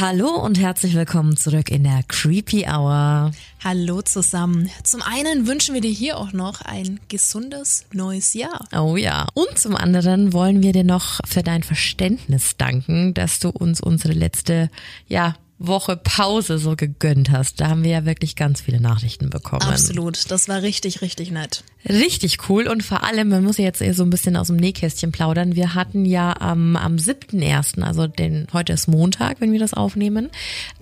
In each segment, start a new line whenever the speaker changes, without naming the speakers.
Hallo und herzlich willkommen zurück in der Creepy Hour.
Hallo zusammen. Zum einen wünschen wir dir hier auch noch ein gesundes neues Jahr.
Oh ja. Und zum anderen wollen wir dir noch für dein Verständnis danken, dass du uns unsere letzte, ja, Woche Pause so gegönnt hast. Da haben wir ja wirklich ganz viele Nachrichten bekommen.
Absolut. Das war richtig, richtig nett.
Richtig cool und vor allem, man muss jetzt eher so ein bisschen aus dem Nähkästchen plaudern. Wir hatten ja am, am 7.1., also den, heute ist Montag, wenn wir das aufnehmen,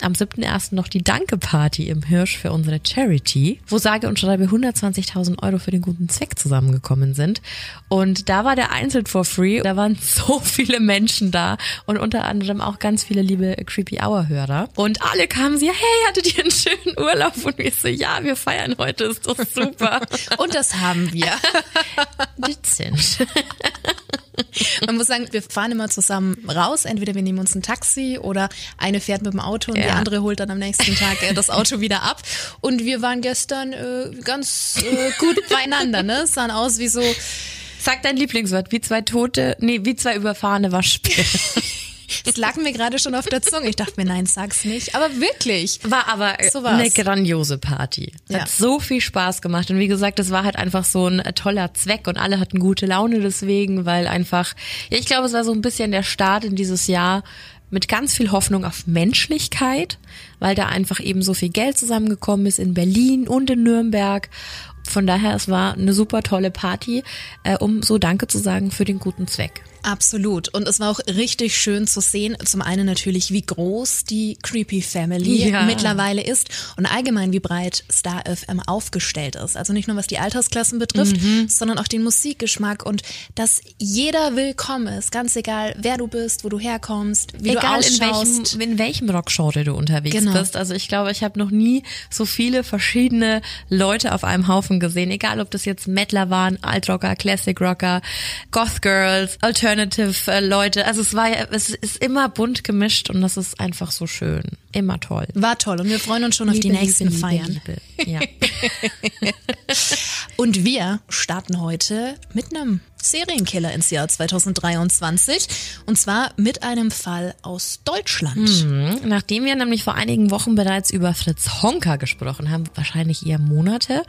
am 7.1. noch die Danke-Party im Hirsch für unsere Charity, wo sage und schreibe 120.000 Euro für den guten Zweck zusammengekommen sind. Und da war der Einzel for free. Da waren so viele Menschen da und unter anderem auch ganz viele liebe Creepy Hour Hörer. Und alle kamen sie, hey, hattet ihr einen schönen Urlaub? Und wir so, ja, wir feiern heute, ist doch super.
Und das haben wir.
Dezent.
Man muss sagen, wir fahren immer zusammen raus. Entweder wir nehmen uns ein Taxi oder eine fährt mit dem Auto und
Ja.
die andere holt dann am nächsten Tag äh, das Auto wieder ab. Und wir waren gestern äh, ganz äh, gut beieinander, ne? Es sahen aus wie so,
Sag dein Lieblingswort, wie zwei tote, nee, wie zwei überfahrene Waschbären.
Es lag mir gerade schon auf der Zunge. Ich dachte mir, nein, sag's nicht. Aber wirklich.
War aber
So war's.
eine grandiose Party.
Ja.
Hat so viel Spaß gemacht. Und wie gesagt, es war halt einfach so ein äh, toller Zweck und alle hatten gute Laune deswegen, weil einfach, ja, ich glaube, es war so ein bisschen der Start in dieses Jahr mit ganz viel Hoffnung auf Menschlichkeit, weil da einfach eben so viel Geld zusammengekommen ist in Berlin und in Nürnberg. Von daher, es war eine super tolle Party, äh, um so Danke zu sagen für den guten Zweck.
Absolut. Und es war auch richtig schön zu sehen, zum einen natürlich, wie groß die Creepy Family
Ja.
mittlerweile ist und allgemein, wie breit Star FM aufgestellt ist. Also nicht nur was die Altersklassen betrifft,
Mhm.
sondern auch den Musikgeschmack und dass jeder willkommen ist, ganz egal, wer du bist, wo du herkommst, wie
Egal
du
in
ausschaust.
welchem, in welchem Rockgenre du unterwegs
Genau.
bist. Also ich glaube, ich habe noch nie so viele verschiedene Leute auf einem Haufen gesehen. Egal, ob das jetzt Metaler waren, Altrocker, Classic Rocker, Goth Girls, Alternative äh, Leute. Also es war ja, es ist immer bunt gemischt und das ist einfach so schön. Immer toll.
War toll und wir freuen uns schon auf die
Liebe,
nächsten
Liebe,
Feiern.
Liebe, Liebe. Ja.
Und wir starten heute mit einem Serienkiller ins Jahr 2023 und zwar mit einem Fall aus Deutschland.
Mhm. Nachdem wir nämlich vor einigen Wochen bereits über Fritz Honka gesprochen haben, wahrscheinlich eher Monate,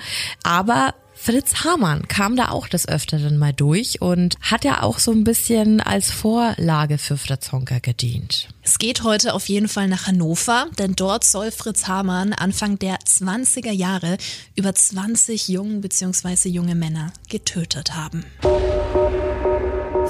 aber Fritz Hamann kam da auch des Öfteren mal durch und hat ja auch so ein bisschen als Vorlage für Fritz Honka gedient.
Es geht heute auf jeden Fall nach Hannover, denn dort soll Fritz Hamann Anfang der 20er Jahre über 20 Jungen bzw. junge Männer getötet haben.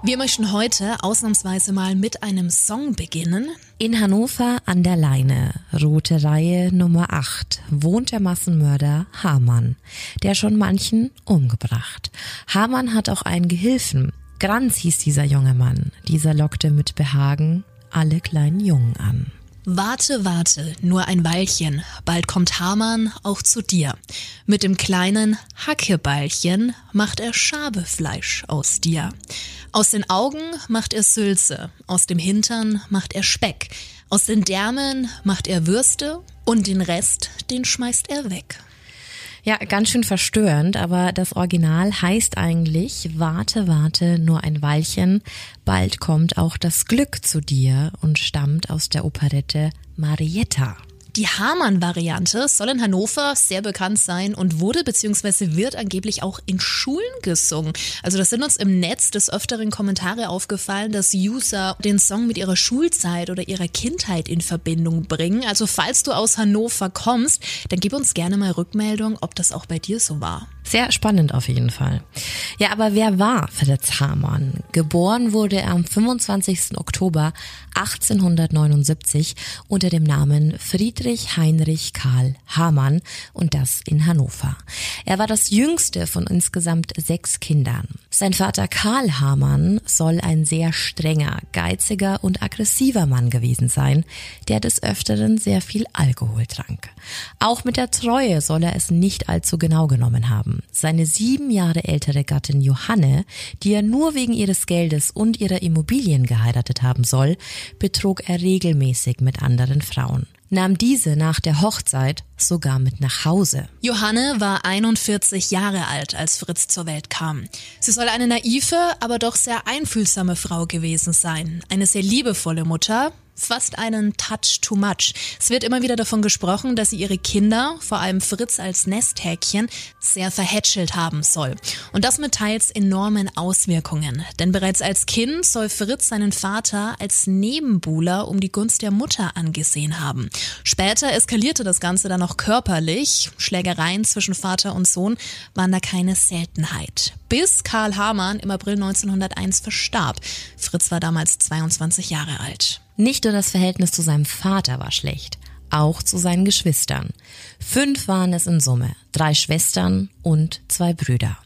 Wir möchten heute ausnahmsweise mal mit einem Song beginnen.
In Hannover an der Leine, rote Reihe Nummer 8, wohnt der Massenmörder Hamann, der schon manchen umgebracht. Hamann hat auch einen Gehilfen. Granz hieß dieser junge Mann. Dieser lockte mit Behagen alle kleinen Jungen an.
Warte, warte, nur ein Weilchen, bald kommt Hamann auch zu dir. Mit dem kleinen Hackebeilchen macht er Schabefleisch aus dir. Aus den Augen macht er Sülze, aus dem Hintern macht er Speck, aus den Därmen macht er Würste und den Rest, den schmeißt er weg.
Ja, ganz schön verstörend, aber das Original heißt eigentlich Warte, warte, nur ein Weilchen, bald kommt auch das Glück zu dir und stammt aus der Operette Marietta.
Die Hamann-Variante soll in Hannover sehr bekannt sein und wurde bzw. wird angeblich auch in Schulen gesungen. Also das sind uns im Netz des Öfteren Kommentare aufgefallen, dass User den Song mit ihrer Schulzeit oder ihrer Kindheit in Verbindung bringen. Also falls du aus Hannover kommst, dann gib uns gerne mal Rückmeldung, ob das auch bei dir so war.
Sehr spannend auf jeden Fall. Ja, aber wer war Fritz Hamann? Geboren wurde er am 25. Oktober 1879 unter dem Namen Friedrich Heinrich Karl Hamann und das in Hannover. Er war das jüngste von insgesamt sechs Kindern. Sein Vater Karl Hamann soll ein sehr strenger, geiziger und aggressiver Mann gewesen sein, der des Öfteren sehr viel Alkohol trank. Auch mit der Treue soll er es nicht allzu genau genommen haben. Seine sieben Jahre ältere Gattin Johanne, die er nur wegen ihres Geldes und ihrer Immobilien geheiratet haben soll, betrog er regelmäßig mit anderen Frauen nahm diese nach der Hochzeit sogar mit nach Hause.
Johanne war 41 Jahre alt, als Fritz zur Welt kam. Sie soll eine naive, aber doch sehr einfühlsame Frau gewesen sein, eine sehr liebevolle Mutter, fast einen Touch too much. Es wird immer wieder davon gesprochen, dass sie ihre Kinder, vor allem Fritz als Nesthäkchen, sehr verhätschelt haben soll. Und das mit teils enormen Auswirkungen. Denn bereits als Kind soll Fritz seinen Vater als Nebenbuhler um die Gunst der Mutter angesehen haben. Später eskalierte das Ganze dann auch körperlich. Schlägereien zwischen Vater und Sohn waren da keine Seltenheit. Bis Karl Hamann im April 1901 verstarb. Fritz war damals 22 Jahre alt.
Nicht nur das Verhältnis zu seinem Vater war schlecht, auch zu seinen Geschwistern. Fünf waren es in Summe, drei Schwestern und zwei Brüder.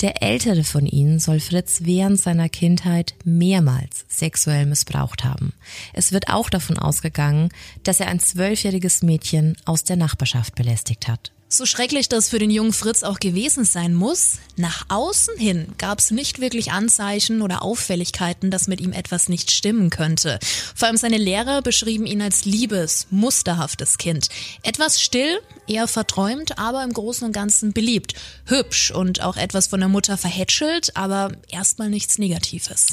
Der ältere von ihnen soll Fritz während seiner Kindheit mehrmals sexuell missbraucht haben. Es wird auch davon ausgegangen, dass er ein zwölfjähriges Mädchen aus der Nachbarschaft belästigt hat.
So schrecklich das für den jungen Fritz auch gewesen sein muss, nach außen hin gab es nicht wirklich Anzeichen oder Auffälligkeiten, dass mit ihm etwas nicht stimmen könnte. Vor allem seine Lehrer beschrieben ihn als liebes, musterhaftes Kind. Etwas still, eher verträumt, aber im Großen und Ganzen beliebt. Hübsch und auch etwas von der Mutter verhätschelt, aber erstmal nichts Negatives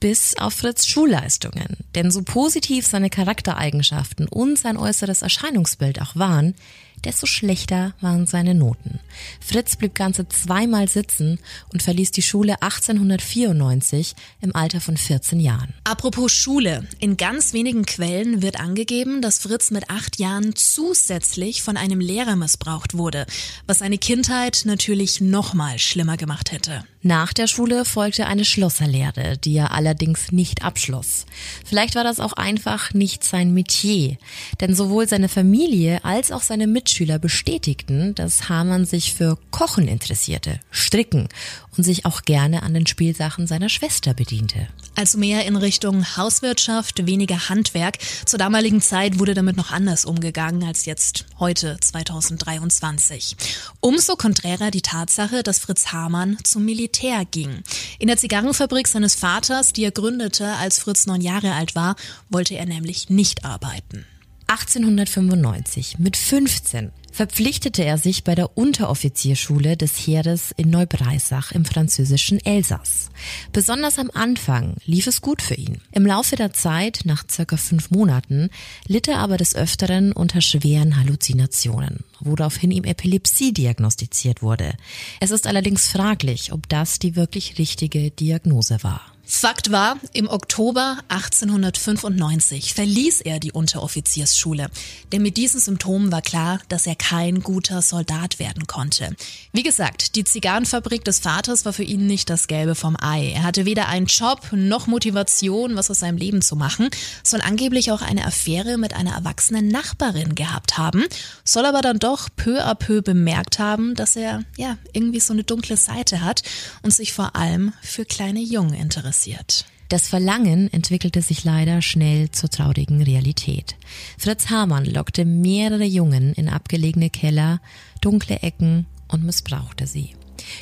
bis auf Fritz Schulleistungen. Denn so positiv seine Charaktereigenschaften und sein äußeres Erscheinungsbild auch waren, desto schlechter waren seine Noten. Fritz blieb ganze zweimal sitzen und verließ die Schule 1894 im Alter von 14 Jahren.
Apropos Schule. In ganz wenigen Quellen wird angegeben, dass Fritz mit acht Jahren zusätzlich von einem Lehrer missbraucht wurde, was seine Kindheit natürlich nochmal schlimmer gemacht hätte.
Nach der Schule folgte eine Schlosserlehre, die er allerdings nicht abschloss. Vielleicht war das auch einfach nicht sein Metier, denn sowohl seine Familie als auch seine Mitschüler bestätigten, dass Hamann sich für Kochen interessierte, Stricken und sich auch gerne an den Spielsachen seiner Schwester bediente.
Also mehr in Richtung Hauswirtschaft, weniger Handwerk. Zur damaligen Zeit wurde damit noch anders umgegangen als jetzt heute 2023. Umso konträrer die Tatsache, dass Fritz Hamann zum Militär ging. In der Zigarrenfabrik seines Vaters, die er gründete, als Fritz neun Jahre alt war, wollte er nämlich nicht arbeiten.
1895 mit 15 verpflichtete er sich bei der Unteroffizierschule des Heeres in Neubreisach im französischen Elsass. Besonders am Anfang lief es gut für ihn. Im Laufe der Zeit, nach circa fünf Monaten, litt er aber des Öfteren unter schweren Halluzinationen, woraufhin ihm Epilepsie diagnostiziert wurde. Es ist allerdings fraglich, ob das die wirklich richtige Diagnose war.
Fakt war, im Oktober 1895 verließ er die Unteroffiziersschule, denn mit diesen Symptomen war klar, dass er kein guter Soldat werden konnte. Wie gesagt, die Zigarrenfabrik des Vaters war für ihn nicht das Gelbe vom Ei. Er hatte weder einen Job noch Motivation, was aus seinem Leben zu machen, soll angeblich auch eine Affäre mit einer erwachsenen Nachbarin gehabt haben, soll aber dann doch peu à peu bemerkt haben, dass er ja irgendwie so eine dunkle Seite hat und sich vor allem für kleine Jungen interessiert passiert.
Das Verlangen entwickelte sich leider schnell zur traurigen Realität. Fritz Hamann lockte mehrere Jungen in abgelegene Keller, dunkle Ecken und missbrauchte sie.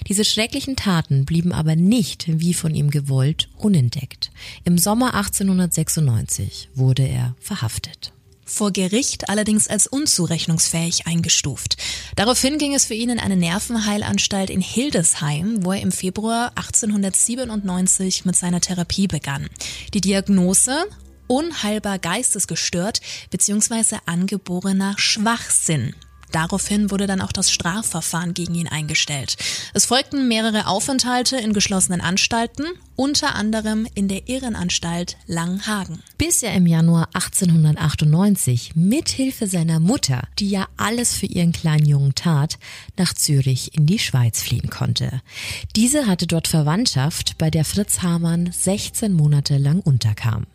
Diese schrecklichen Taten blieben aber nicht, wie von ihm gewollt, unentdeckt. Im Sommer 1896 wurde er verhaftet
vor Gericht allerdings als unzurechnungsfähig eingestuft. Daraufhin ging es für ihn in eine Nervenheilanstalt in Hildesheim, wo er im Februar 1897 mit seiner Therapie begann. Die Diagnose unheilbar geistesgestört bzw. angeborener Schwachsinn. Daraufhin wurde dann auch das Strafverfahren gegen ihn eingestellt. Es folgten mehrere Aufenthalte in geschlossenen Anstalten, unter anderem in der Irrenanstalt Langhagen.
Bis er im Januar 1898 mithilfe seiner Mutter, die ja alles für ihren kleinen Jungen tat, nach Zürich in die Schweiz fliehen konnte. Diese hatte dort Verwandtschaft, bei der Fritz Hamann 16 Monate lang unterkam.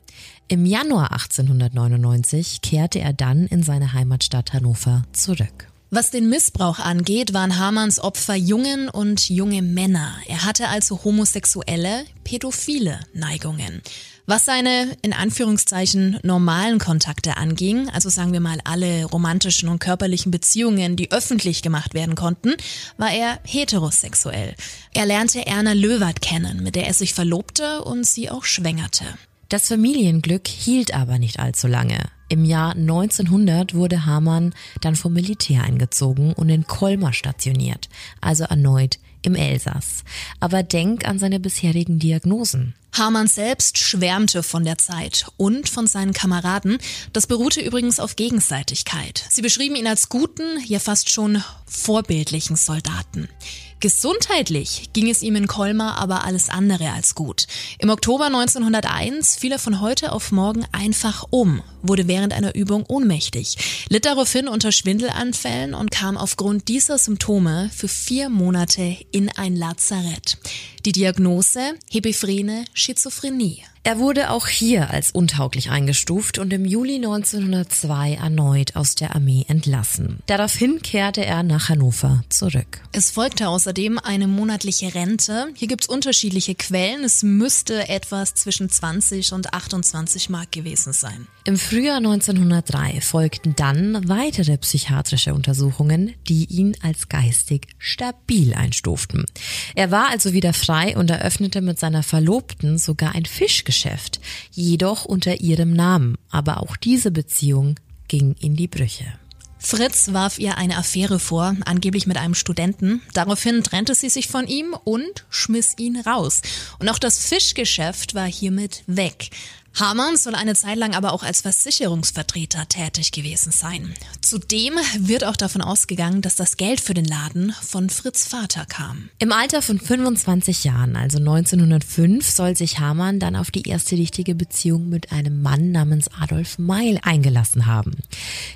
Im Januar 1899 kehrte er dann in seine Heimatstadt Hannover zurück.
Was den Missbrauch angeht, waren Hamanns Opfer Jungen und junge Männer. Er hatte also homosexuelle, pädophile Neigungen. Was seine in Anführungszeichen normalen Kontakte anging, also sagen wir mal alle romantischen und körperlichen Beziehungen, die öffentlich gemacht werden konnten, war er heterosexuell. Er lernte Erna Löwert kennen, mit der er sich verlobte und sie auch schwängerte.
Das Familienglück hielt aber nicht allzu lange. Im Jahr 1900 wurde Hamann dann vom Militär eingezogen und in Colmar stationiert, also erneut im Elsass. Aber denk an seine bisherigen Diagnosen.
Hamann selbst schwärmte von der Zeit und von seinen Kameraden. Das beruhte übrigens auf Gegenseitigkeit. Sie beschrieben ihn als guten, ja fast schon vorbildlichen Soldaten. Gesundheitlich ging es ihm in Colmar aber alles andere als gut. Im Oktober 1901 fiel er von heute auf morgen einfach um, wurde während einer Übung ohnmächtig, litt daraufhin unter Schwindelanfällen und kam aufgrund dieser Symptome für vier Monate in ein Lazarett. Die Diagnose Hebephrene Schizophrenie.
Er wurde auch hier als untauglich eingestuft und im Juli 1902 erneut aus der Armee entlassen. Daraufhin kehrte er nach Hannover zurück.
Es folgte außerdem eine monatliche Rente. Hier gibt's unterschiedliche Quellen. Es müsste etwas zwischen 20 und 28 Mark gewesen sein.
Im Frühjahr 1903 folgten dann weitere psychiatrische Untersuchungen, die ihn als geistig stabil einstuften. Er war also wieder frei und eröffnete mit seiner Verlobten sogar ein Fischgeschäft, jedoch unter ihrem Namen. Aber auch diese Beziehung ging in die Brüche.
Fritz warf ihr eine Affäre vor, angeblich mit einem Studenten. Daraufhin trennte sie sich von ihm und schmiss ihn raus. Und auch das Fischgeschäft war hiermit weg. Hamann soll eine Zeit lang aber auch als Versicherungsvertreter tätig gewesen sein. Zudem wird auch davon ausgegangen, dass das Geld für den Laden von Fritz Vater kam.
Im Alter von 25 Jahren, also 1905, soll sich Hamann dann auf die erste richtige Beziehung mit einem Mann namens Adolf Meil eingelassen haben.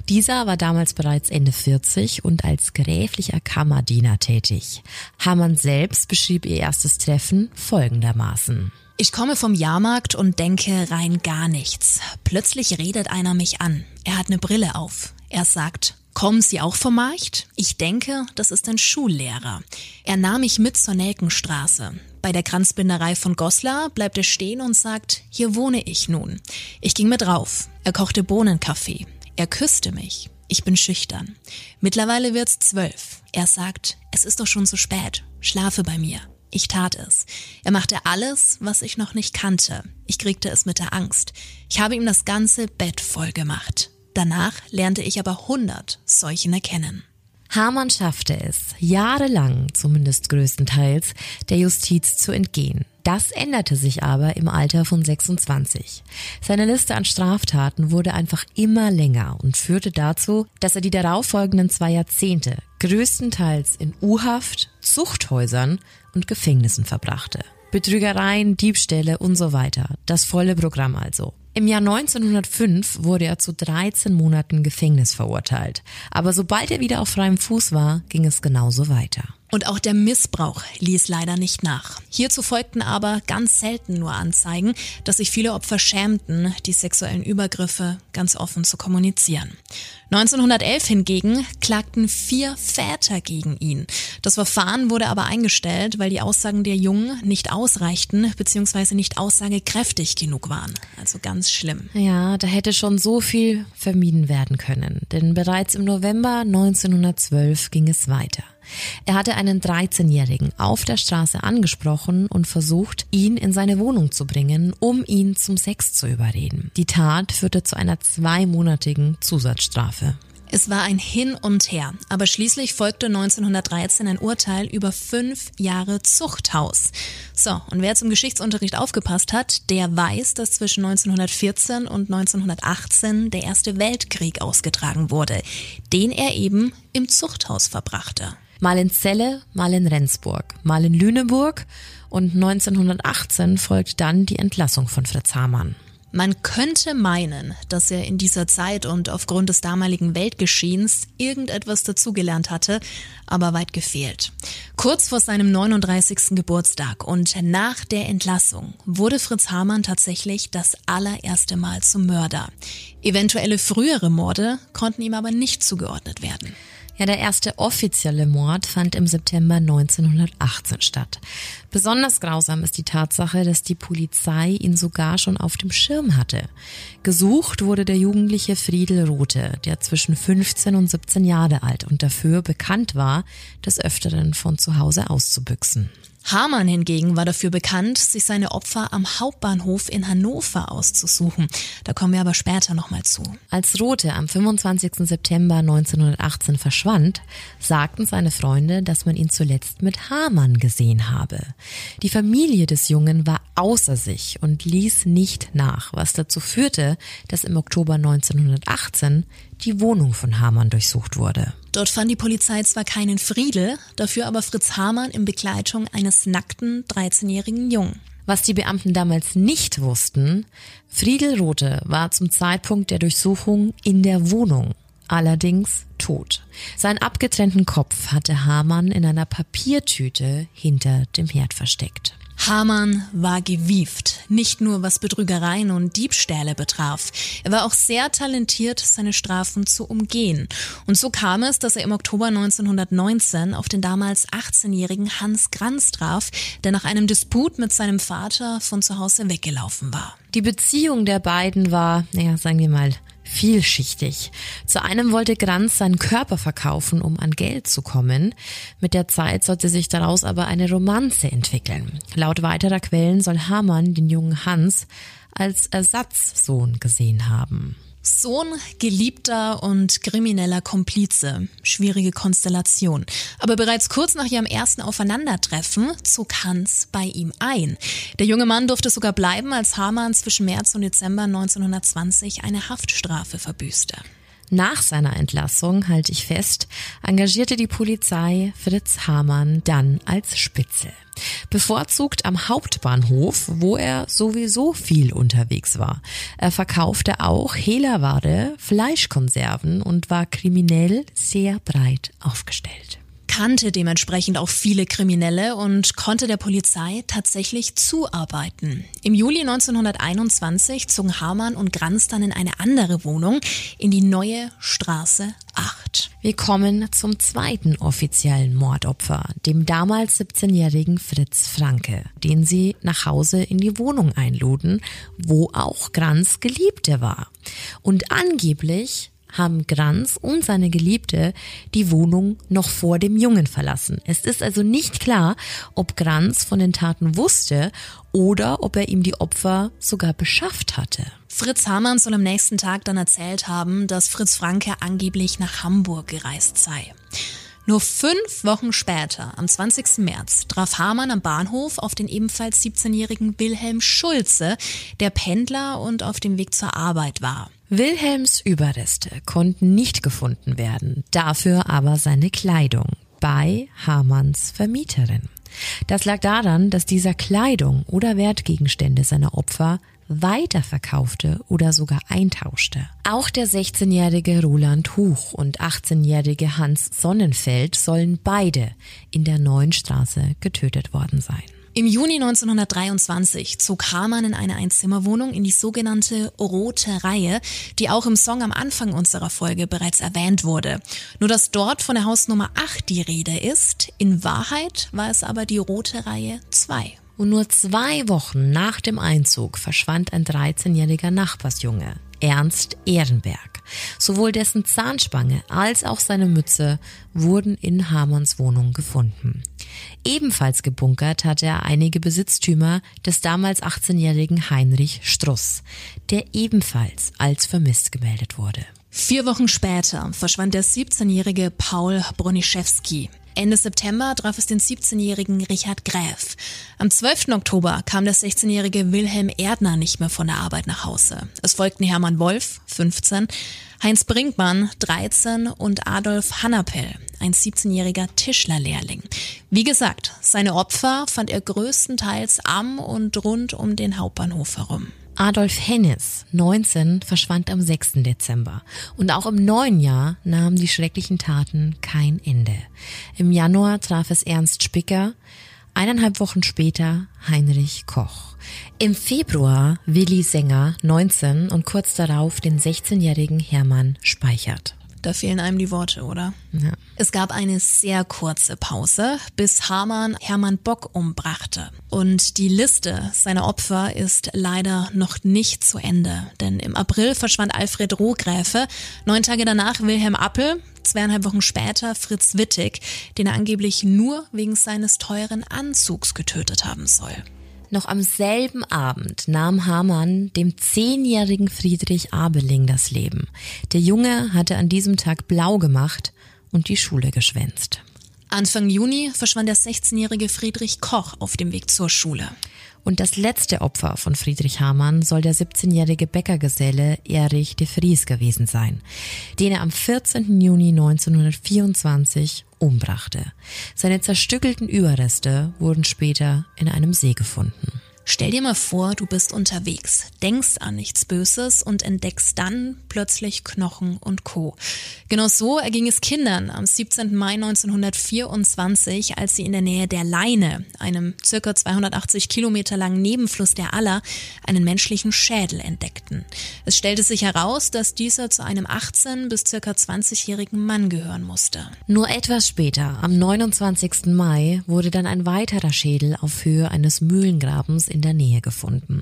Dieser war damals bereits Ende 40 und als gräflicher Kammerdiener tätig. Hamann selbst beschrieb ihr erstes Treffen folgendermaßen.
Ich komme vom Jahrmarkt und denke rein gar nichts. Plötzlich redet einer mich an. Er hat eine Brille auf. Er sagt, kommen Sie auch vom Markt? Ich denke, das ist ein Schullehrer. Er nahm mich mit zur Nelkenstraße. Bei der Kranzbinderei von Goslar bleibt er stehen und sagt, hier wohne ich nun. Ich ging mit rauf. Er kochte Bohnenkaffee. Er küsste mich. Ich bin schüchtern. Mittlerweile wird's zwölf. Er sagt, es ist doch schon zu spät. Schlafe bei mir. Ich tat es. Er machte alles, was ich noch nicht kannte. Ich kriegte es mit der Angst. Ich habe ihm das ganze Bett voll gemacht. Danach lernte ich aber hundert solchen erkennen.
Hamann schaffte es, jahrelang, zumindest größtenteils, der Justiz zu entgehen. Das änderte sich aber im Alter von 26. Seine Liste an Straftaten wurde einfach immer länger und führte dazu, dass er die darauffolgenden zwei Jahrzehnte größtenteils in U-Haft, Zuchthäusern und Gefängnissen verbrachte. Betrügereien, Diebstähle und so weiter. Das volle Programm also. Im Jahr 1905 wurde er zu 13 Monaten Gefängnis verurteilt. Aber sobald er wieder auf freiem Fuß war, ging es genauso weiter.
Und auch der Missbrauch ließ leider nicht nach. Hierzu folgten aber ganz selten nur Anzeigen, dass sich viele Opfer schämten, die sexuellen Übergriffe ganz offen zu kommunizieren. 1911 hingegen klagten vier Väter gegen ihn. Das Verfahren wurde aber eingestellt, weil die Aussagen der Jungen nicht ausreichten bzw. nicht aussagekräftig genug waren. Also ganz schlimm.
Ja, da hätte schon so viel vermieden werden können. Denn bereits im November 1912 ging es weiter. Er hatte einen 13-Jährigen auf der Straße angesprochen und versucht, ihn in seine Wohnung zu bringen, um ihn zum Sex zu überreden. Die Tat führte zu einer zweimonatigen Zusatzstrafe.
Es war ein Hin und Her, aber schließlich folgte 1913 ein Urteil über fünf Jahre Zuchthaus. So, und wer zum Geschichtsunterricht aufgepasst hat, der weiß, dass zwischen 1914 und 1918 der Erste Weltkrieg ausgetragen wurde, den er eben im Zuchthaus verbrachte.
Mal in Celle, mal in Rendsburg, mal in Lüneburg und 1918 folgt dann die Entlassung von Fritz Hamann.
Man könnte meinen, dass er in dieser Zeit und aufgrund des damaligen Weltgeschehens irgendetwas dazugelernt hatte, aber weit gefehlt. Kurz vor seinem 39. Geburtstag und nach der Entlassung wurde Fritz Hamann tatsächlich das allererste Mal zum Mörder. Eventuelle frühere Morde konnten ihm aber nicht zugeordnet werden.
Ja, der erste offizielle Mord fand im September 1918 statt. Besonders grausam ist die Tatsache, dass die Polizei ihn sogar schon auf dem Schirm hatte. Gesucht wurde der jugendliche Friedel Rothe, der zwischen 15 und 17 Jahre alt und dafür bekannt war, des Öfteren von zu Hause auszubüchsen.
Hamann hingegen war dafür bekannt, sich seine Opfer am Hauptbahnhof in Hannover auszusuchen. Da kommen wir aber später nochmal zu.
Als Rothe am 25. September 1918 verschwand, sagten seine Freunde, dass man ihn zuletzt mit Hamann gesehen habe. Die Familie des Jungen war außer sich und ließ nicht nach, was dazu führte, dass im Oktober 1918 die Wohnung von Hamann durchsucht wurde.
Dort fand die Polizei zwar keinen Friedel, dafür aber Fritz Hamann in Begleitung eines nackten 13-jährigen Jungen.
Was die Beamten damals nicht wussten, Friedel Rothe war zum Zeitpunkt der Durchsuchung in der Wohnung, allerdings tot. Seinen abgetrennten Kopf hatte Hamann in einer Papiertüte hinter dem Herd versteckt.
Hamann war gewieft, nicht nur was Betrügereien und Diebstähle betraf. Er war auch sehr talentiert, seine Strafen zu umgehen. Und so kam es, dass er im Oktober 1919 auf den damals 18-jährigen Hans Granz traf, der nach einem Disput mit seinem Vater von zu Hause weggelaufen war.
Die Beziehung der beiden war, naja, sagen wir mal, vielschichtig. Zu einem wollte Granz seinen Körper verkaufen, um an Geld zu kommen. Mit der Zeit sollte sich daraus aber eine Romanze entwickeln. Laut weiterer Quellen soll Hamann den jungen Hans als Ersatzsohn gesehen haben.
Sohn, Geliebter und krimineller Komplize. Schwierige Konstellation. Aber bereits kurz nach ihrem ersten Aufeinandertreffen zog Hans bei ihm ein. Der junge Mann durfte sogar bleiben, als Hamann zwischen März und Dezember 1920 eine Haftstrafe verbüßte.
Nach seiner Entlassung, halte ich fest, engagierte die Polizei Fritz Hamann dann als Spitzel. Bevorzugt am Hauptbahnhof, wo er sowieso viel unterwegs war. Er verkaufte auch Hehlerware, Fleischkonserven und war kriminell sehr breit aufgestellt
kannte dementsprechend auch viele Kriminelle und konnte der Polizei tatsächlich zuarbeiten. Im Juli 1921 zogen Hamann und Granz dann in eine andere Wohnung in die neue Straße 8.
Wir kommen zum zweiten offiziellen Mordopfer, dem damals 17-jährigen Fritz Franke, den sie nach Hause in die Wohnung einluden, wo auch Granz Geliebte war. Und angeblich haben Granz und seine Geliebte die Wohnung noch vor dem Jungen verlassen. Es ist also nicht klar, ob Granz von den Taten wusste oder ob er ihm die Opfer sogar beschafft hatte.
Fritz Hamann soll am nächsten Tag dann erzählt haben, dass Fritz Franke angeblich nach Hamburg gereist sei. Nur fünf Wochen später, am 20. März, traf Hamann am Bahnhof auf den ebenfalls 17-jährigen Wilhelm Schulze, der Pendler und auf dem Weg zur Arbeit war.
Wilhelms Überreste konnten nicht gefunden werden, dafür aber seine Kleidung bei Hamanns Vermieterin. Das lag daran, dass dieser Kleidung oder Wertgegenstände seiner Opfer weiterverkaufte oder sogar eintauschte. Auch der 16-jährige Roland Huch und 18-jährige Hans Sonnenfeld sollen beide in der neuen Straße getötet worden sein.
Im Juni 1923 zog Hamann in eine Einzimmerwohnung in die sogenannte Rote Reihe, die auch im Song am Anfang unserer Folge bereits erwähnt wurde. Nur dass dort von der Hausnummer 8 die Rede ist, in Wahrheit war es aber die Rote Reihe 2.
Und nur zwei Wochen nach dem Einzug verschwand ein 13-jähriger Nachbarsjunge, Ernst Ehrenberg. Sowohl dessen Zahnspange als auch seine Mütze wurden in Hamanns Wohnung gefunden. Ebenfalls gebunkert hatte er einige Besitztümer des damals 18-jährigen Heinrich Struss, der ebenfalls als vermisst gemeldet wurde.
Vier Wochen später verschwand der 17-jährige Paul Broniszewski. Ende September traf es den 17-jährigen Richard Gräf. Am 12. Oktober kam der 16-jährige Wilhelm Erdner nicht mehr von der Arbeit nach Hause. Es folgten Hermann Wolf, 15, Heinz Brinkmann, 13 und Adolf Hannapel, ein 17-jähriger Tischlerlehrling. Wie gesagt, seine Opfer fand er größtenteils am und rund um den Hauptbahnhof herum.
Adolf Hennis, 19, verschwand am 6. Dezember. Und auch im neuen Jahr nahmen die schrecklichen Taten kein Ende. Im Januar traf es Ernst Spicker, eineinhalb Wochen später Heinrich Koch. Im Februar Willi Sänger, 19, und kurz darauf den 16-jährigen Hermann Speichert.
Da fehlen einem die Worte, oder?
Ja.
Es gab eine sehr kurze Pause, bis Hamann Hermann Bock umbrachte. Und die Liste seiner Opfer ist leider noch nicht zu Ende. Denn im April verschwand Alfred Rohgräfe, neun Tage danach Wilhelm Appel, zweieinhalb Wochen später Fritz Wittig, den er angeblich nur wegen seines teuren Anzugs getötet haben soll.
Noch am selben Abend nahm Hamann dem zehnjährigen Friedrich Abeling das Leben. Der Junge hatte an diesem Tag blau gemacht und die Schule geschwänzt.
Anfang Juni verschwand der 16-jährige Friedrich Koch auf dem Weg zur Schule.
Und das letzte Opfer von Friedrich Hamann soll der 17-jährige Bäckergeselle Erich de Vries gewesen sein, den er am 14. Juni 1924 umbrachte. Seine zerstückelten Überreste wurden später in einem See gefunden.
Stell dir mal vor, du bist unterwegs, denkst an nichts Böses und entdeckst dann plötzlich Knochen und Co. Genau so erging es Kindern am 17. Mai 1924, als sie in der Nähe der Leine, einem circa 280 Kilometer langen Nebenfluss der Aller, einen menschlichen Schädel entdeckten. Es stellte sich heraus, dass dieser zu einem 18 bis circa 20-jährigen Mann gehören musste.
Nur etwas später, am 29. Mai, wurde dann ein weiterer Schädel auf Höhe eines Mühlengrabens in der Nähe gefunden.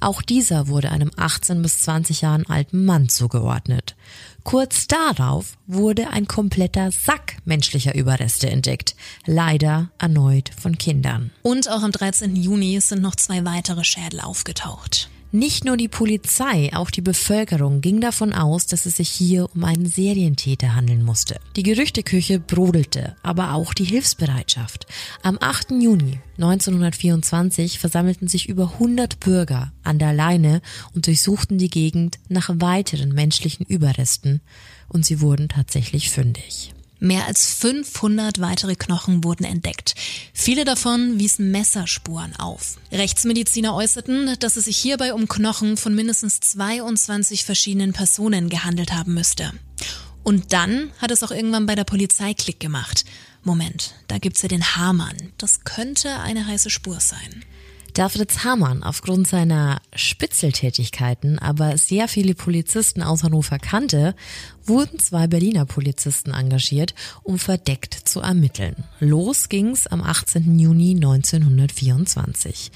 Auch dieser wurde einem 18 bis 20 Jahren alten Mann zugeordnet. Kurz darauf wurde ein kompletter Sack menschlicher Überreste entdeckt, leider erneut von Kindern.
Und auch am 13. Juni sind noch zwei weitere Schädel aufgetaucht.
Nicht nur die Polizei, auch die Bevölkerung ging davon aus, dass es sich hier um einen Serientäter handeln musste. Die Gerüchteküche brodelte, aber auch die Hilfsbereitschaft. Am 8. Juni 1924 versammelten sich über 100 Bürger an der Leine und durchsuchten die Gegend nach weiteren menschlichen Überresten und sie wurden tatsächlich fündig.
Mehr als 500 weitere Knochen wurden entdeckt. Viele davon wiesen Messerspuren auf. Rechtsmediziner äußerten, dass es sich hierbei um Knochen von mindestens 22 verschiedenen Personen gehandelt haben müsste. Und dann hat es auch irgendwann bei der Polizei Klick gemacht. Moment, da gibt's ja den Hamann. Das könnte eine heiße Spur sein.
Da Fritz Hamann aufgrund seiner Spitzeltätigkeiten aber sehr viele Polizisten aus Hannover kannte, wurden zwei Berliner Polizisten engagiert, um verdeckt zu ermitteln. Los ging's am 18. Juni 1924.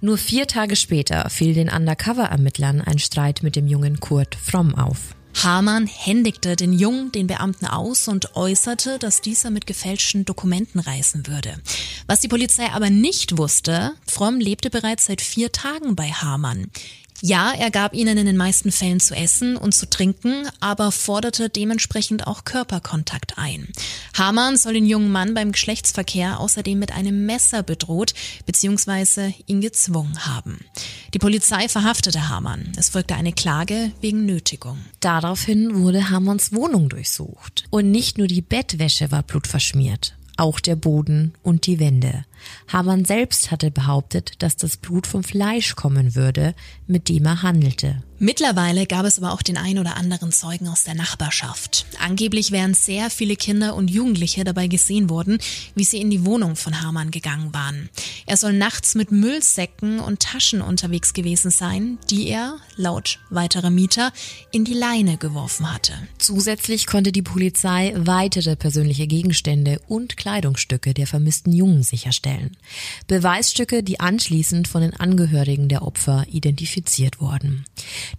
Nur vier Tage später fiel den Undercover-Ermittlern ein Streit mit dem jungen Kurt Fromm auf.
Hamann händigte den Jungen den Beamten aus und äußerte, dass dieser mit gefälschten Dokumenten reisen würde. Was die Polizei aber nicht wusste, Fromm lebte bereits seit vier Tagen bei Hamann. Ja, er gab ihnen in den meisten Fällen zu essen und zu trinken, aber forderte dementsprechend auch Körperkontakt ein. Hamann soll den jungen Mann beim Geschlechtsverkehr außerdem mit einem Messer bedroht bzw. ihn gezwungen haben. Die Polizei verhaftete Hamann. Es folgte eine Klage wegen Nötigung.
Daraufhin wurde Hamanns Wohnung durchsucht. Und nicht nur die Bettwäsche war blutverschmiert auch der Boden und die Wände. Hamann selbst hatte behauptet, dass das Blut vom Fleisch kommen würde, mit dem er handelte.
Mittlerweile gab es aber auch den ein oder anderen Zeugen aus der Nachbarschaft. Angeblich wären sehr viele Kinder und Jugendliche dabei gesehen worden, wie sie in die Wohnung von Hamann gegangen waren. Er soll nachts mit Müllsäcken und Taschen unterwegs gewesen sein, die er, laut weiterer Mieter, in die Leine geworfen hatte.
Zusätzlich konnte die Polizei weitere persönliche Gegenstände und Kleidungsstücke der vermissten Jungen sicherstellen. Beweisstücke, die anschließend von den Angehörigen der Opfer identifiziert wurden.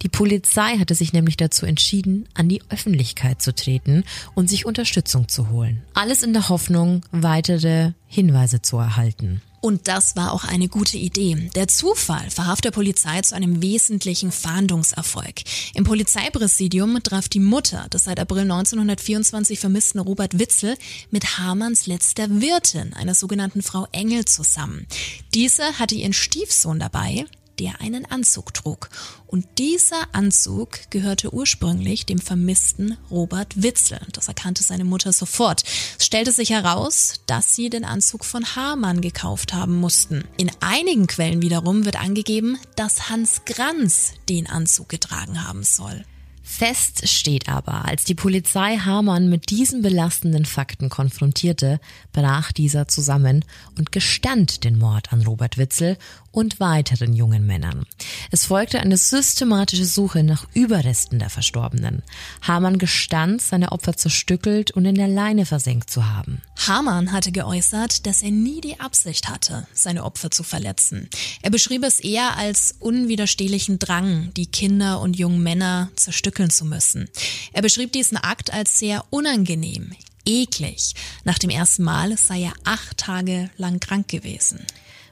Die Polizei hatte sich nämlich dazu entschieden, an die Öffentlichkeit zu treten und sich Unterstützung zu holen. Alles in der Hoffnung, weitere Hinweise zu erhalten.
Und das war auch eine gute Idee. Der Zufall verhalf der Polizei zu einem wesentlichen Fahndungserfolg. Im Polizeipräsidium traf die Mutter des seit April 1924 vermissten Robert Witzel mit Hamanns letzter Wirtin, einer sogenannten Frau Engel, zusammen. Diese hatte ihren Stiefsohn dabei, der einen Anzug trug. Und dieser Anzug gehörte ursprünglich dem vermissten Robert Witzel. Das erkannte seine Mutter sofort. Es stellte sich heraus, dass sie den Anzug von Hamann gekauft haben mussten. In einigen Quellen wiederum wird angegeben, dass Hans Granz den Anzug getragen haben soll.
Fest steht aber, als die Polizei Hamann mit diesen belastenden Fakten konfrontierte, brach dieser zusammen und gestand den Mord an Robert Witzel und weiteren jungen Männern. Es folgte eine systematische Suche nach Überresten der Verstorbenen. Hamann gestand, seine Opfer zerstückelt und in der Leine versenkt zu haben.
Hamann hatte geäußert, dass er nie die Absicht hatte, seine Opfer zu verletzen. Er beschrieb es eher als unwiderstehlichen Drang, die Kinder und jungen Männer zerstückeln zu müssen. Er beschrieb diesen Akt als sehr unangenehm, eklig. Nach dem ersten Mal sei er acht Tage lang krank gewesen.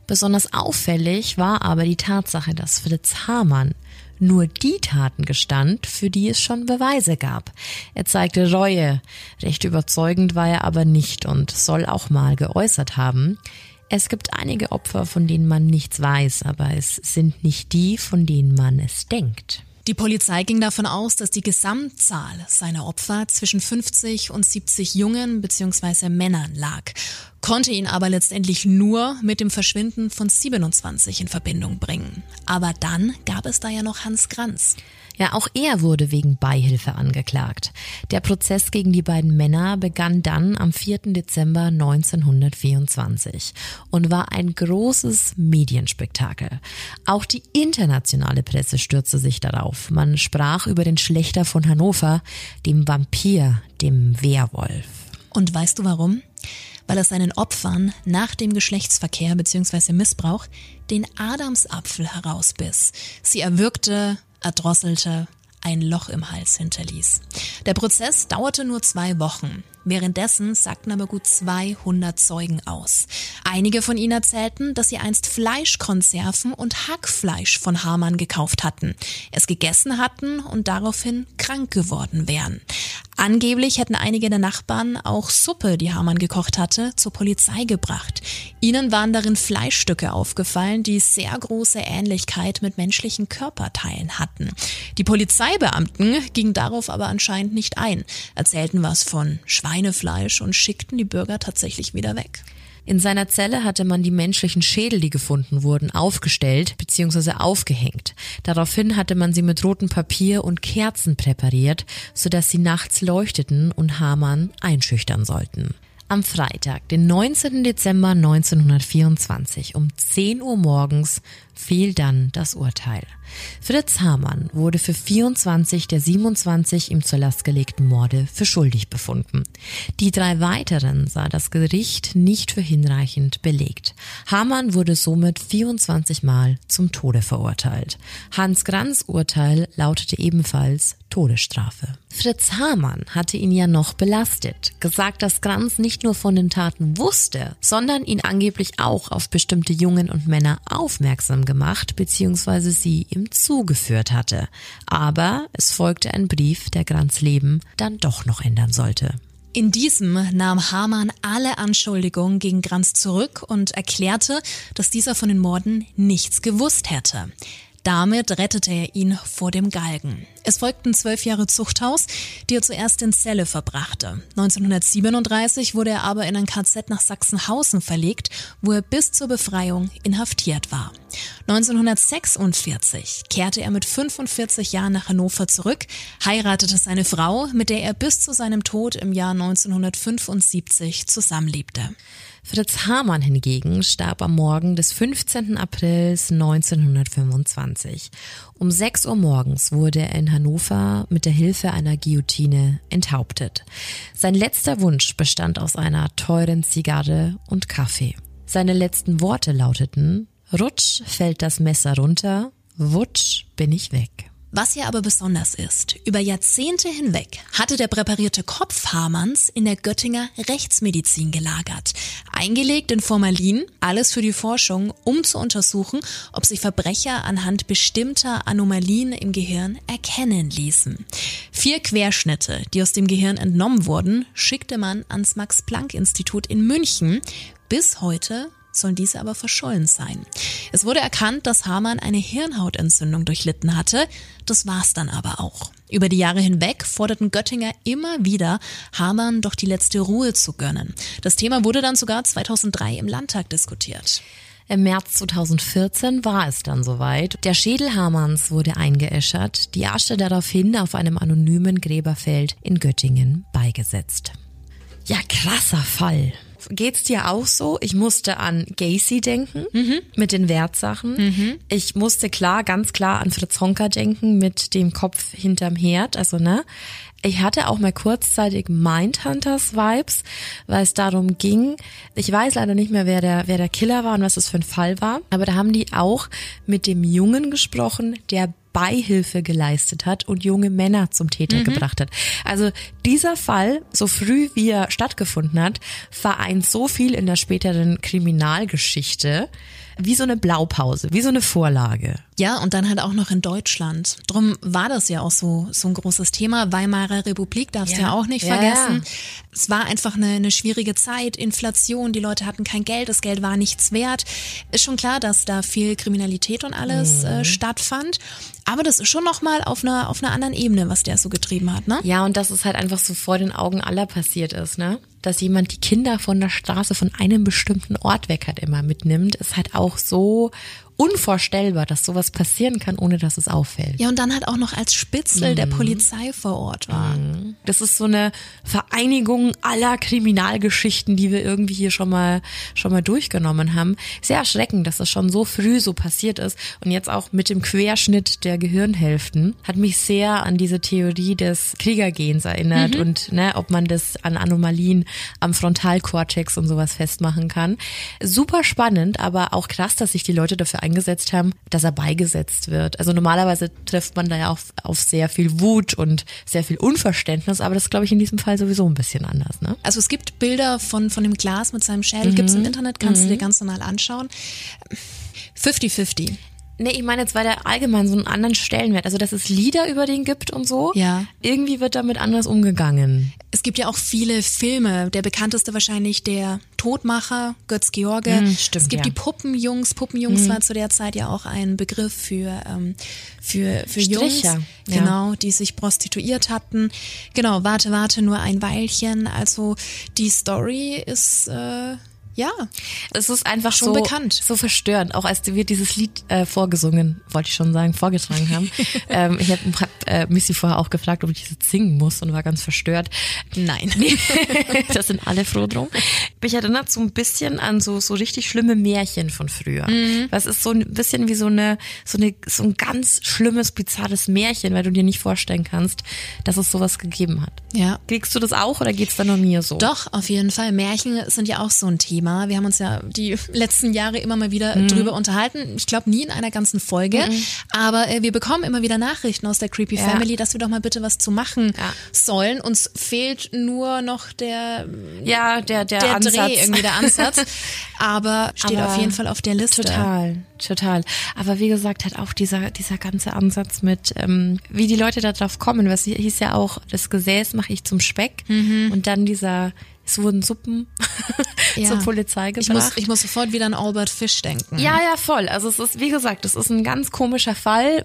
Besonders auffällig war aber die Tatsache, dass Fritz Hamann nur die Taten gestand, für die es schon Beweise gab. Er zeigte Reue. Recht überzeugend war er aber nicht und soll auch mal geäußert haben. Es gibt einige Opfer, von denen man nichts weiß, aber es sind nicht die, von denen man es denkt.
Die Polizei ging davon aus, dass die Gesamtzahl seiner Opfer zwischen 50 und 70 Jungen bzw. Männern lag, konnte ihn aber letztendlich nur mit dem Verschwinden von 27 in Verbindung bringen. Aber dann gab es da ja noch Hans Kranz.
Ja, auch er wurde wegen Beihilfe angeklagt. Der Prozess gegen die beiden Männer begann dann am 4. Dezember 1924 und war ein großes Medienspektakel. Auch die internationale Presse stürzte sich darauf. Man sprach über den Schlechter von Hannover, dem Vampir, dem Werwolf.
Und weißt du warum? Weil er seinen Opfern nach dem Geschlechtsverkehr bzw. Missbrauch den Adamsapfel herausbiss. Sie erwürgte, erdrosselte, ein Loch im Hals hinterließ. Der Prozess dauerte nur zwei Wochen. Währenddessen sagten aber gut 200 Zeugen aus. Einige von ihnen erzählten, dass sie einst Fleischkonserven und Hackfleisch von Hamann gekauft hatten, es gegessen hatten und daraufhin krank geworden wären. Angeblich hätten einige der Nachbarn auch Suppe, die Hamann gekocht hatte, zur Polizei gebracht. Ihnen waren darin Fleischstücke aufgefallen, die sehr große Ähnlichkeit mit menschlichen Körperteilen hatten. Die Polizeibeamten gingen darauf aber anscheinend nicht ein, erzählten was von Schweinefleisch und schickten die Bürger tatsächlich wieder weg.
In seiner Zelle hatte man die menschlichen Schädel, die gefunden wurden, aufgestellt bzw. aufgehängt. Daraufhin hatte man sie mit rotem Papier und Kerzen präpariert, sodass sie nachts leuchteten und Hamann einschüchtern sollten. Am Freitag, den 19. Dezember 1924 um 10 Uhr morgens fiel dann das Urteil. Fritz Hamann wurde für 24 der 27 ihm zur Last gelegten Morde für schuldig befunden. Die drei weiteren sah das Gericht nicht für hinreichend belegt. Hamann wurde somit 24 Mal zum Tode verurteilt. Hans Granz Urteil lautete ebenfalls Todesstrafe. Fritz Hamann hatte ihn ja noch belastet, gesagt, dass Granz nicht nur von den Taten wusste, sondern ihn angeblich auch auf bestimmte Jungen und Männer aufmerksam gemacht bzw. sie ihm zugeführt hatte. Aber es folgte ein Brief, der Grants Leben dann doch noch ändern sollte.
In diesem nahm Hamann alle Anschuldigungen gegen Granz zurück und erklärte, dass dieser von den Morden nichts gewusst hätte. Damit rettete er ihn vor dem Galgen. Es folgten zwölf Jahre Zuchthaus, die er zuerst in Celle verbrachte. 1937 wurde er aber in ein KZ nach Sachsenhausen verlegt, wo er bis zur Befreiung inhaftiert war. 1946 kehrte er mit 45 Jahren nach Hannover zurück, heiratete seine Frau, mit der er bis zu seinem Tod im Jahr 1975 zusammenlebte.
Fritz Hamann hingegen starb am Morgen des 15. Aprils 1925. Um 6 Uhr morgens wurde er in Hannover mit der Hilfe einer Guillotine enthauptet. Sein letzter Wunsch bestand aus einer teuren Zigarre und Kaffee. Seine letzten Worte lauteten, Rutsch fällt das Messer runter, wutsch bin ich weg.
Was hier aber besonders ist, über Jahrzehnte hinweg hatte der präparierte Kopf Hamanns in der Göttinger Rechtsmedizin gelagert. Eingelegt in Formalin, alles für die Forschung, um zu untersuchen, ob sich Verbrecher anhand bestimmter Anomalien im Gehirn erkennen ließen. Vier Querschnitte, die aus dem Gehirn entnommen wurden, schickte man ans Max-Planck-Institut in München. Bis heute sollen diese aber verschollen sein. Es wurde erkannt, dass Hamann eine Hirnhautentzündung durchlitten hatte. Das war's dann aber auch. Über die Jahre hinweg forderten Göttinger immer wieder, Hamann doch die letzte Ruhe zu gönnen. Das Thema wurde dann sogar 2003 im Landtag diskutiert.
Im März 2014 war es dann soweit. Der Schädel Hamanns wurde eingeäschert, die Asche daraufhin auf einem anonymen Gräberfeld in Göttingen beigesetzt. Ja, krasser Fall geht's dir auch so? Ich musste an Gacy denken mhm. mit den Wertsachen. Mhm. Ich musste klar, ganz klar an Fritz Honka denken mit dem Kopf hinterm Herd. Also ne, ich hatte auch mal kurzzeitig Mindhunters Vibes, weil es darum ging. Ich weiß leider nicht mehr, wer der wer der Killer war und was das für ein Fall war. Aber da haben die auch mit dem Jungen gesprochen, der Beihilfe geleistet hat und junge Männer zum Täter mhm. gebracht hat. Also dieser Fall, so früh wie er stattgefunden hat, vereint so viel in der späteren Kriminalgeschichte wie so eine Blaupause, wie so eine Vorlage.
Ja, und dann halt auch noch in Deutschland. Drum war das ja auch so, so ein großes Thema. Weimarer Republik darfst du ja. ja auch nicht ja. vergessen. Es war einfach eine, eine schwierige Zeit, Inflation, die Leute hatten kein Geld, das Geld war nichts wert. Ist schon klar, dass da viel Kriminalität und alles mhm. äh, stattfand. Aber das ist schon nochmal auf einer, auf einer anderen Ebene, was der so getrieben hat, ne?
Ja, und dass es halt einfach so vor den Augen aller passiert ist, ne? Dass jemand die Kinder von der Straße von einem bestimmten Ort weg hat immer mitnimmt, ist halt auch so unvorstellbar, dass sowas passieren kann, ohne dass es auffällt.
Ja, und dann halt auch noch als Spitzel mhm. der Polizei vor Ort war. Mhm.
Das ist so eine Vereinigung aller Kriminalgeschichten, die wir irgendwie hier schon mal, schon mal durchgenommen haben. Sehr erschreckend, dass das schon so früh so passiert ist. Und jetzt auch mit dem Querschnitt der Gehirnhälften hat mich sehr an diese Theorie des Kriegergens erinnert mhm. und ne, ob man das an Anomalien am Frontalkortex und sowas festmachen kann. Super spannend, aber auch krass, dass sich die Leute dafür eingesetzt haben, dass er beigesetzt wird. Also normalerweise trifft man da ja auf, auf sehr viel Wut und sehr viel Unverständnis, aber das ist, glaube ich, in diesem Fall sowieso ein bisschen anders. Ne?
Also es gibt Bilder von, von dem Glas mit seinem Schädel, mhm. gibt's im Internet, kannst mhm. du dir ganz normal anschauen. 50-50.
Nee, ich meine jetzt, weil der allgemein so einen anderen Stellenwert, also dass es Lieder über den gibt und so.
Ja.
Irgendwie wird damit anders umgegangen.
Es gibt ja auch viele Filme. Der bekannteste wahrscheinlich der Todmacher, Götz George.
Mm, stimmt,
es gibt
ja.
die Puppenjungs. Puppenjungs mm. war zu der Zeit ja auch ein Begriff für, ähm, für, für Stricher, Jungs. Ja. Genau, die sich prostituiert hatten. Genau, warte, warte, nur ein Weilchen. Also die Story ist, äh, ja,
es ist einfach schon so, bekannt. so verstörend. Auch als wir dieses Lied äh, vorgesungen, wollte ich schon sagen, vorgetragen haben. ähm, ich habe hab, äh, Missy vorher auch gefragt, ob ich das singen muss und war ganz verstört.
Nein,
das sind alle froh drum. Mich erinnert so ein bisschen an so so richtig schlimme Märchen von früher. Mhm. Das ist so ein bisschen wie so eine so eine so ein ganz schlimmes bizarres Märchen, weil du dir nicht vorstellen kannst, dass es sowas gegeben hat.
Ja.
Kriegst du das auch oder geht's da nur mir so?
Doch, auf jeden Fall. Märchen sind ja auch so ein Thema. Thema. Wir haben uns ja die letzten Jahre immer mal wieder mhm. drüber unterhalten. Ich glaube nie in einer ganzen Folge, mhm. aber äh, wir bekommen immer wieder Nachrichten aus der Creepy ja. Family, dass wir doch mal bitte was zu machen ja. sollen. Uns fehlt nur noch der
ja der der,
der
Ansatz.
Dreh irgendwie der Ansatz, aber steht aber auf jeden Fall auf der Liste.
Total, total. Aber wie gesagt, hat auch dieser dieser ganze Ansatz mit ähm, wie die Leute darauf kommen. Was hieß ja auch, das Gesäß mache ich zum Speck mhm. und dann dieser es wurden Suppen ja. zur Polizei gebracht.
Ich muss, ich muss sofort wieder an Albert Fish denken.
Ja, ja, voll. Also es ist, wie gesagt, es ist ein ganz komischer Fall,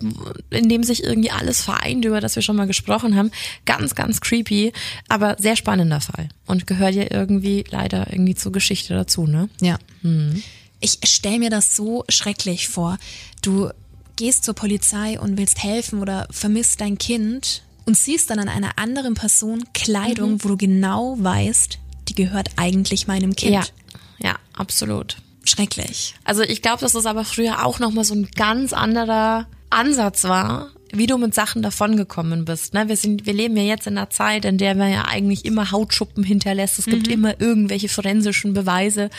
in dem sich irgendwie alles vereint, über das wir schon mal gesprochen haben. Ganz, ganz creepy, aber sehr spannender Fall. Und gehört ja irgendwie leider irgendwie zur Geschichte dazu, ne?
Ja. Hm. Ich stell mir das so schrecklich vor. Du gehst zur Polizei und willst helfen oder vermisst dein Kind und siehst dann an einer anderen Person Kleidung,
Mhm.
wo du genau weißt, die gehört eigentlich meinem Kind.
Ja, ja, absolut.
Schrecklich.
Also ich glaube, dass es aber früher auch nochmal so ein ganz anderer Ansatz war, wie du mit Sachen davongekommen bist. Ne? Wir, sind, wir leben ja jetzt in einer Zeit, in der man ja eigentlich immer Hautschuppen hinterlässt. Es gibt immer irgendwelche forensischen Beweise,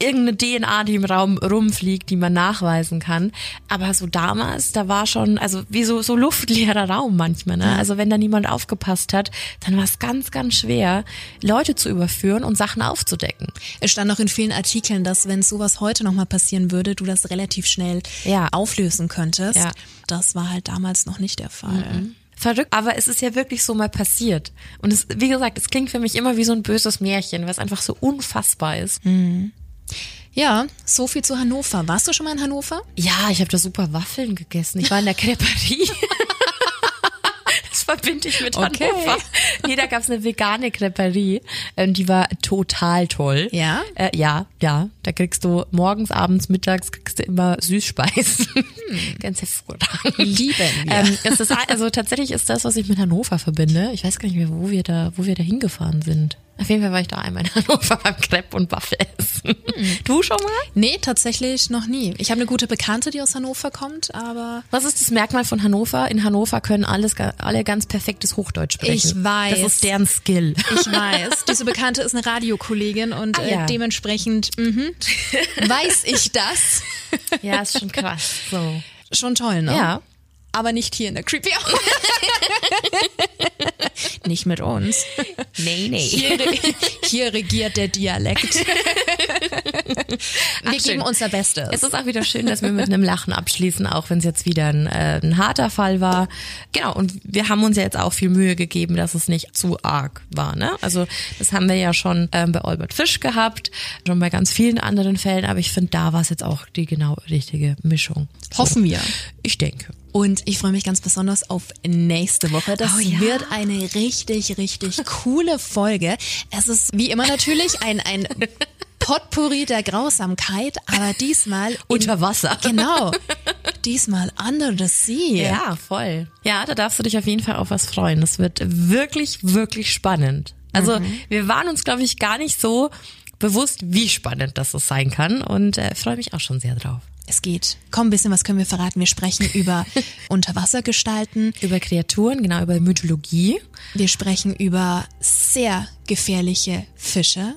irgendeine DNA, die im Raum rumfliegt, die man nachweisen kann. Aber so damals, da war schon, also wie so, so luftleerer Raum manchmal. Ne? Also wenn da niemand aufgepasst hat, dann war es ganz, ganz schwer, Leute zu überführen und Sachen aufzudecken.
Es stand auch in vielen Artikeln, dass wenn sowas heute nochmal passieren würde, du das relativ schnell
Ja.
auflösen könntest.
Ja.
Das war halt damals noch nicht der Fall.
Verrückt, aber es ist ja wirklich so mal passiert. Und es, wie gesagt, es klingt für mich immer wie so ein böses Märchen, was einfach so unfassbar ist.
Ja, so viel zu Hannover. Warst du schon mal in Hannover?
Ja, ich habe da super Waffeln gegessen. Ich war in der Creperie. Das verbinde ich mit
Okay.
Hannover. Nee, da gab's eine vegane Creperie. Ähm, die war total toll.
Ja?
Äh, ja, ja. Da kriegst du morgens, abends, mittags kriegst du immer Süßspeisen. Ganz hervorragend.
Lieben wir.
Ähm, es ist, also tatsächlich ist das, was ich mit Hannover verbinde. Ich weiß gar nicht mehr, wo wir da, wo wir da hingefahren sind. Auf jeden Fall war ich da einmal in Hannover beim Crepe und Waffel essen. Du schon mal?
Nee, tatsächlich noch nie. Ich habe eine gute Bekannte, die aus Hannover kommt, aber
Was ist das Merkmal von Hannover? In Hannover können alles, alle ganz perfektes Hochdeutsch sprechen.
Ich weiß.
Das ist deren Skill.
ich weiß, diese Bekannte ist eine Radiokollegin und
Ah, ja.
äh, dementsprechend mhm, weiß ich das.
Ja, ist schon krass. So.
Schon toll, ne?
Ja.
Aber nicht hier in der Creepy Hour. nicht mit uns.
Nee, nee.
Hier, hier regiert der Dialekt. Wir
Ach, schön.
geben unser Bestes.
Es ist auch wieder schön, dass wir mit einem Lachen abschließen, auch wenn es jetzt wieder ein, äh, ein harter Fall war. Genau, und wir haben uns ja jetzt auch viel Mühe gegeben, dass es nicht zu arg war. Ne? Also das haben wir ja schon ähm, bei Albert Fisch gehabt, schon bei ganz vielen anderen Fällen, aber ich finde, da war es jetzt auch die genau richtige Mischung. So.
Hoffen wir.
Ich denke.
Und ich freue mich ganz besonders auf nächste Woche. Das
Oh ja.
wird eine richtig, richtig coole Folge. Es ist wie immer natürlich ein, ein Potpourri der Grausamkeit, aber diesmal in-
Unter Wasser.
Genau. Diesmal under the sea.
Ja, voll. Ja, da darfst du dich auf jeden Fall auf was freuen. Das wird wirklich, wirklich spannend. Also wir waren uns, glaube ich, gar nicht so bewusst, wie spannend das so sein kann und äh, freue mich auch schon sehr drauf.
Es geht. Komm, ein bisschen was können wir verraten. Wir sprechen über Unterwassergestalten.
Über Kreaturen, genau, über Mythologie.
Wir sprechen über sehr gefährliche Fische.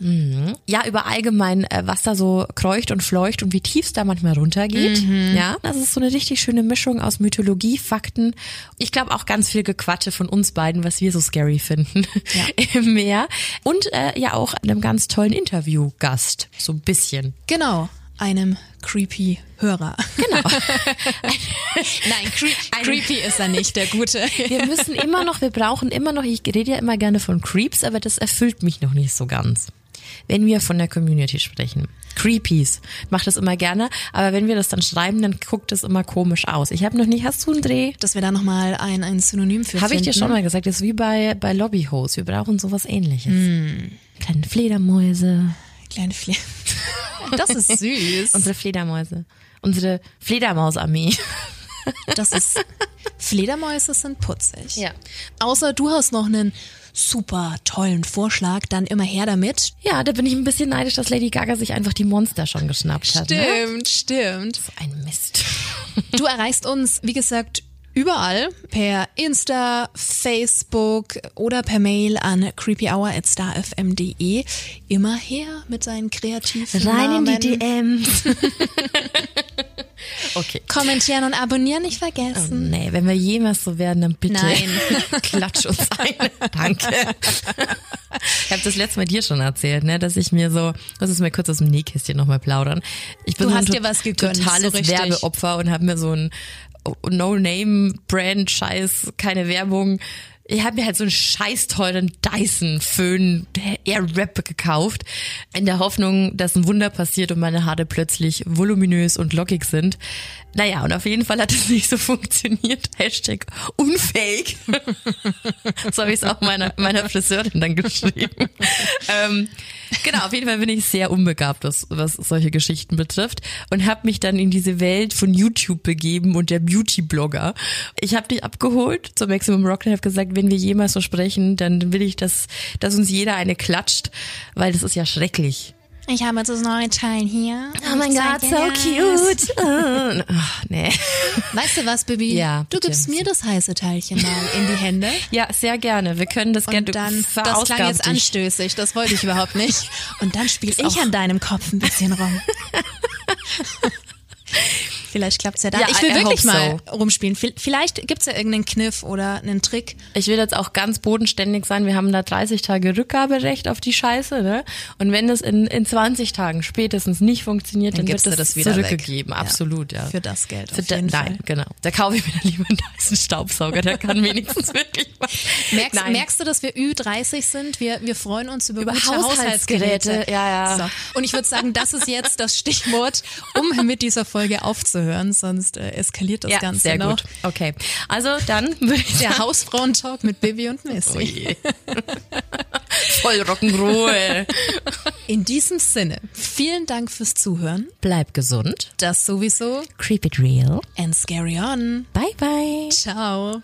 Ja, über allgemein, äh, was da so kreucht und fleucht und wie tief es da manchmal runtergeht. Ja, das ist so eine richtig schöne Mischung aus Mythologie, Fakten. Ich glaube auch ganz viel Gequatsche von uns beiden, was wir so scary finden im Meer. Und äh, ja auch einem ganz tollen Interviewgast, so ein bisschen.
Genau. Einem creepy Hörer.
Genau.
Nein, cre creepy ist er nicht, der Gute.
Wir müssen immer noch, wir brauchen immer noch, ich rede ja immer gerne von Creeps, aber das erfüllt mich noch nicht so ganz. Wenn wir von der Community sprechen. Creepies. Ich mach das immer gerne, aber wenn wir das dann schreiben, dann guckt es immer komisch aus. Ich habe noch nicht, hast du einen Dreh?
Dass wir da nochmal ein, ein Synonym für
Habe ich dir schon mal gesagt, das ist wie bei, bei Lobbyhosts. Wir brauchen sowas ähnliches. Kleine Fledermäuse.
Kleine Fle Das ist süß.
Unsere Fledermäuse. Unsere Fledermausarmee.
Das ist. Fledermäuse sind putzig.
Ja.
Außer du hast noch einen super tollen Vorschlag, dann immer her damit.
Ja, da bin ich ein bisschen neidisch, dass Lady Gaga sich einfach die Monster schon geschnappt hat. Ne?
stimmt.
Ein Mist.
Du erreichst uns, wie gesagt, überall per Insta, Facebook oder per Mail an creepyhour@starfm.de. Immer her mit seinen kreativen
Rein in
Namen.
die DMs. okay.
Kommentieren und abonnieren nicht vergessen.
Nee, wenn wir jemals so werden, dann bitte
Nein.
klatsch uns ein. Danke. Ich habe das letzte Mal dir schon erzählt, ne, dass ich mir so, das ist mir kurz aus dem Nähkästchen nochmal plaudern. Ich bin
Du
so
hast
ein
dir was gegönnt,
totales
so.
Werbeopfer und habe mir so ein No-Name-Brand-Scheiß, keine Werbung, ich habe mir halt so einen scheiß teuren Dyson Föhn Airwrap gekauft, in der Hoffnung, dass ein Wunder passiert und meine Haare plötzlich voluminös und lockig sind. Naja, und auf jeden Fall hat es nicht so funktioniert. Hashtag unfähig. so habe ich es auch meiner, meiner Friseurin dann geschrieben. ähm, genau, auf jeden Fall bin ich sehr unbegabt, was, was solche Geschichten betrifft und habe mich dann in diese Welt von YouTube begeben und der Beauty-Blogger. Ich habe dich abgeholt zum Maximum Rock und habe gesagt, wenn wir jemals so sprechen, dann will ich, dass, dass uns jeder eine klatscht, weil das ist ja schrecklich.
Ich habe jetzt das neue Teil hier.
Oh mein Gott, so cute. Ach, nee.
Weißt du was, Bibi?
Ja,
Du gibst mir das heiße Teilchen mal in die Hände.
Ja, sehr gerne. Wir können das gerne
dann, das klang jetzt
dich.
anstößig, das wollte ich überhaupt nicht. Und dann spiele ich
auch-
an deinem Kopf ein bisschen rum. Vielleicht klappt's ja dann.
Ja,
ich will
I
wirklich mal
so.
rumspielen. Vi- Vielleicht gibt's ja irgendeinen Kniff oder einen Trick.
Ich will jetzt auch ganz bodenständig sein. Wir haben da 30 Tage Rückgaberecht auf die Scheiße, ne? Und wenn das in, in 20 Tagen spätestens nicht funktioniert, dann,
Dann
wird das,
das wieder
zurückgegeben.
Ja.
Absolut, ja.
Für das Geld
Für
auf
da,
jeden
nein,
Fall.
genau. Da kaufe ich mir dann lieber einen Dyson Staubsauger. Der kann wenigstens wirklich was.
Merkst,
Nein.
merkst du, dass wir Ü30 sind? Wir, wir freuen uns über,
Über Haushaltsgeräte.
Haushaltsgeräte.
Ja, ja.
So. Und ich würde sagen, das ist jetzt das Stichwort, um mit dieser Folge aufzuhören, sonst äh, eskaliert das
ja,
Ganze
sehr
noch.
gut. Okay. Also dann würde ich
Der Hausfrauentalk mit Bibi und Missy.
Oh voll Rock'n'Roll.
In diesem Sinne, vielen Dank fürs Zuhören.
Bleib gesund.
Das sowieso.
Keep it real.
And scary on.
Bye bye.
Ciao.